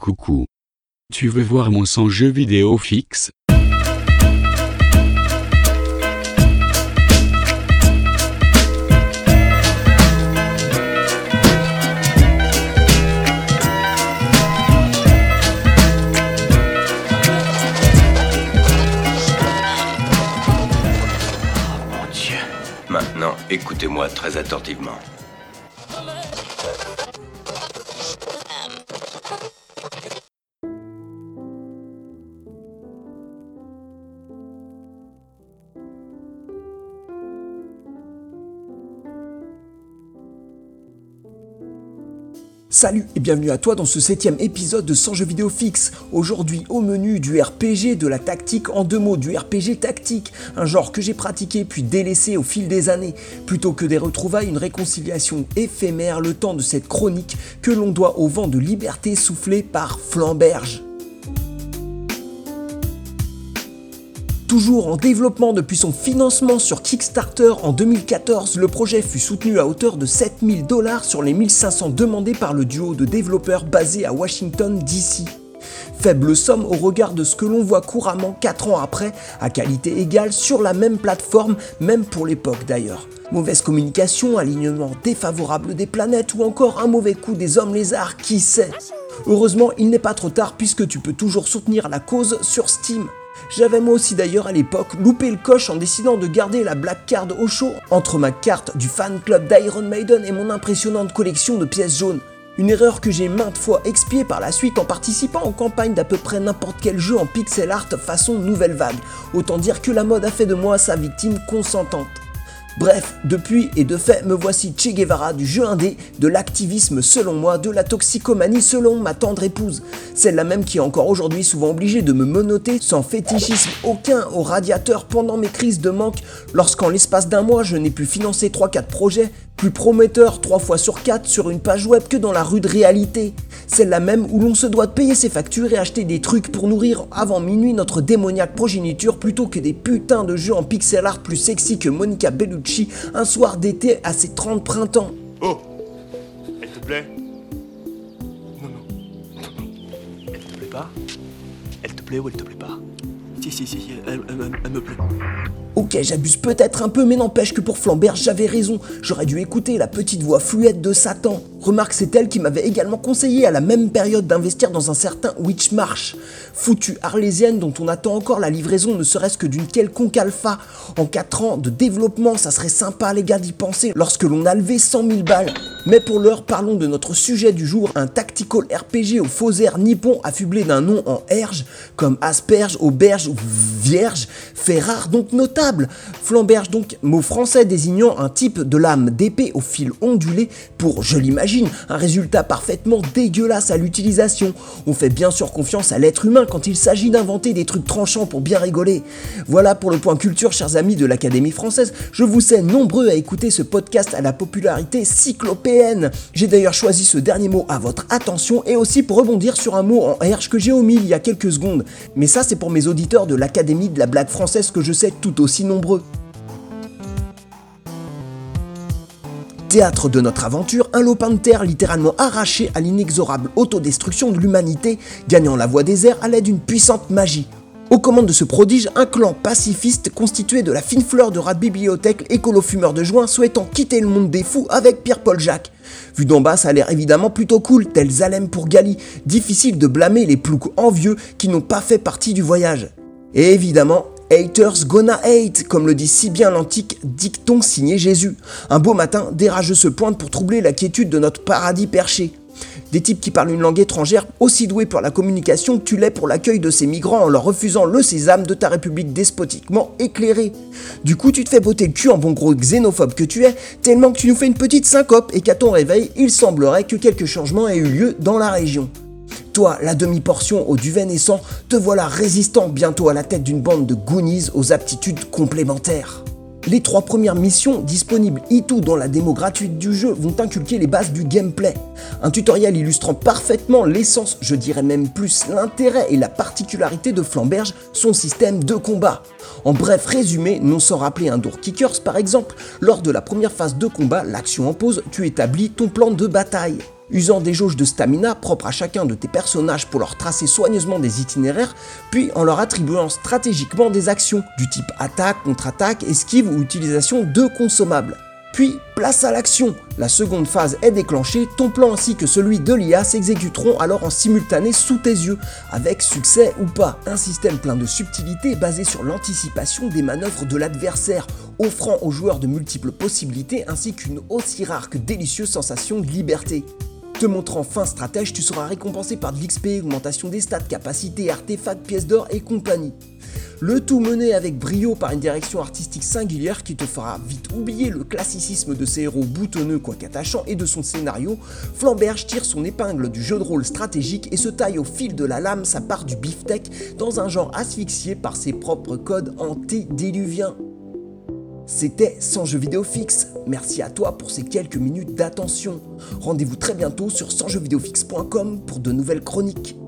Coucou. Tu veux voir mon son jeu vidéo fixe? Mon Dieu. Maintenant, écoutez-moi très attentivement. Salut et bienvenue à toi dans ce septième épisode de 100 jeux vidéo fixe. Aujourd'hui au menu du RPG, de la tactique en deux mots, du RPG tactique, un genre que j'ai pratiqué puis délaissé au fil des années. Plutôt que des retrouvailles, une réconciliation éphémère, le temps de cette chronique que l'on doit au vent de liberté soufflé par Flamberge. Toujours en développement depuis son financement sur Kickstarter en 2014, le projet fut soutenu à hauteur de 7000 dollars sur les 1500 demandés par le duo de développeurs basé à Washington DC. Faible somme au regard de ce que l'on voit couramment 4 ans après, à qualité égale sur la même plateforme, même pour l'époque d'ailleurs. Mauvaise communication, alignement défavorable des planètes ou encore un mauvais coup des hommes lézards, qui sait? Heureusement, il n'est pas trop tard puisque tu peux toujours soutenir la cause sur Steam. J'avais moi aussi d'ailleurs à l'époque loupé le coche en décidant de garder la Black Card au chaud entre ma carte du fan club d'Iron Maiden et mon impressionnante collection de pièces jaunes. Une erreur que j'ai maintes fois expiée par la suite en participant aux campagnes d'à peu près n'importe quel jeu en pixel art façon nouvelle vague. Autant dire que la mode a fait de moi sa victime consentante. Bref, depuis et de fait, me voici Che Guevara du jeu indé, de l'activisme selon moi, de la toxicomanie selon ma tendre épouse. Celle-là même qui est encore aujourd'hui souvent obligée de me menoter sans fétichisme aucun au radiateur pendant mes crises de manque, lorsqu'en l'espace d'un mois je n'ai pu financer 3-4 projets, plus prometteurs 3 fois sur 4 sur une page web que dans la rude réalité. Celle-là même où l'on se doit de payer ses factures et acheter des trucs pour nourrir avant minuit notre démoniaque progéniture plutôt que des putains de jeux en pixel art plus sexy que Monica Bellucci un soir d'été à ses 30 printemps. Oh Elle te plaît. Non, non. Elle te plaît pas? Elle te plaît ou elle te plaît pas? Si, si, si, elle. Ok, j'abuse peut-être un peu, mais n'empêche que pour Flambert, j'avais raison. J'aurais dû écouter la petite voix fluette de Satan. Remarque, c'est elle qui m'avait également conseillé à la même période d'investir dans un certain Witchmarsh. Foutue arlésienne dont on attend encore la livraison ne serait-ce que d'une quelconque alpha. En 4 ans de développement, ça serait sympa les gars d'y penser lorsque l'on a levé 100 000 balles. Mais pour l'heure, parlons de notre sujet du jour, un tactical RPG au faux air nippon affublé d'un nom en erge, comme asperge, auberge ou vierge, fait rare donc notable. Flamberge donc, mot français désignant un type de lame d'épée au fil ondulé pour, je l'imagine, un résultat parfaitement dégueulasse à l'utilisation. On fait bien sûr confiance à l'être humain quand il s'agit d'inventer des trucs tranchants pour bien rigoler. Voilà pour le point culture, chers amis de l'Académie française. Je vous sais nombreux à écouter ce podcast à la popularité J'ai d'ailleurs choisi ce dernier mot à votre attention et aussi pour rebondir sur un mot en herge que j'ai omis il y a quelques secondes. Mais ça, c'est pour mes auditeurs de l'Académie de la blague française que je sais tout aussi nombreux. Théâtre de notre aventure, un lopin de terre littéralement arraché à l'inexorable autodestruction de l'humanité, gagnant la voie des airs à l'aide d'une puissante magie. Aux commandes de ce prodige, un clan pacifiste constitué de la fine fleur de rat de bibliothèque écolo-fumeur de joint souhaitant quitter le monde des fous avec Pierre-Paul Jacques. Vu d'en bas, ça a l'air évidemment plutôt cool, tel Zalem pour Gali. Difficile de blâmer les ploucs envieux qui n'ont pas fait partie du voyage. Et évidemment, Haters gonna hate, comme le dit si bien l'antique dicton signé Jésus. Un beau matin, des rageux se pointent pour troubler la quiétude de notre paradis perché. Des types qui parlent une langue étrangère, aussi doués pour la communication que tu l'es pour l'accueil de ces migrants en leur refusant le sésame de ta république despotiquement éclairée. Du coup, tu te fais botter le cul en bon gros xénophobe que tu es, tellement que tu nous fais une petite syncope et qu'à ton réveil, il semblerait que quelques changements aient eu lieu dans la région. Toi, la demi-portion au duvet naissant, te voilà résistant bientôt à la tête d'une bande de Goonies aux aptitudes complémentaires. Les trois premières missions disponibles iToo dans la démo gratuite du jeu vont inculquer les bases du gameplay. Un tutoriel illustrant parfaitement l'essence, je dirais même plus l'intérêt et la particularité de Flamberge, son système de combat. En bref résumé, non sans rappeler un Door Kickers par exemple, lors de la première phase de combat, l'action en pause, tu établis ton plan de bataille. Usant des jauges de stamina propres à chacun de tes personnages pour leur tracer soigneusement des itinéraires, puis en leur attribuant stratégiquement des actions du type attaque, contre-attaque, esquive ou utilisation de consommables. Puis, place à l'action La seconde phase est déclenchée, ton plan ainsi que celui de l'IA s'exécuteront alors en simultané sous tes yeux, avec succès ou pas. Un système plein de subtilité basé sur l'anticipation des manœuvres de l'adversaire, offrant aux joueurs de multiples possibilités ainsi qu'une aussi rare que délicieuse sensation de liberté. Te montrant fin stratège, tu seras récompensé par de l'XP, augmentation des stats, capacités, artefacts, pièces d'or et compagnie. Le tout mené avec brio par une direction artistique singulière qui te fera vite oublier le classicisme de ses héros boutonneux quoique attachants et de son scénario, Flamberge tire son épingle du jeu de rôle stratégique et se taille au fil de la lame sa part du beefsteak dans un genre asphyxié par ses propres codes antédiluviens. C'était sans jeu vidéo fixe. Merci à toi pour ces quelques minutes d'attention. Rendez-vous très bientôt sur sansjeuxvideofixe.com pour de nouvelles chroniques.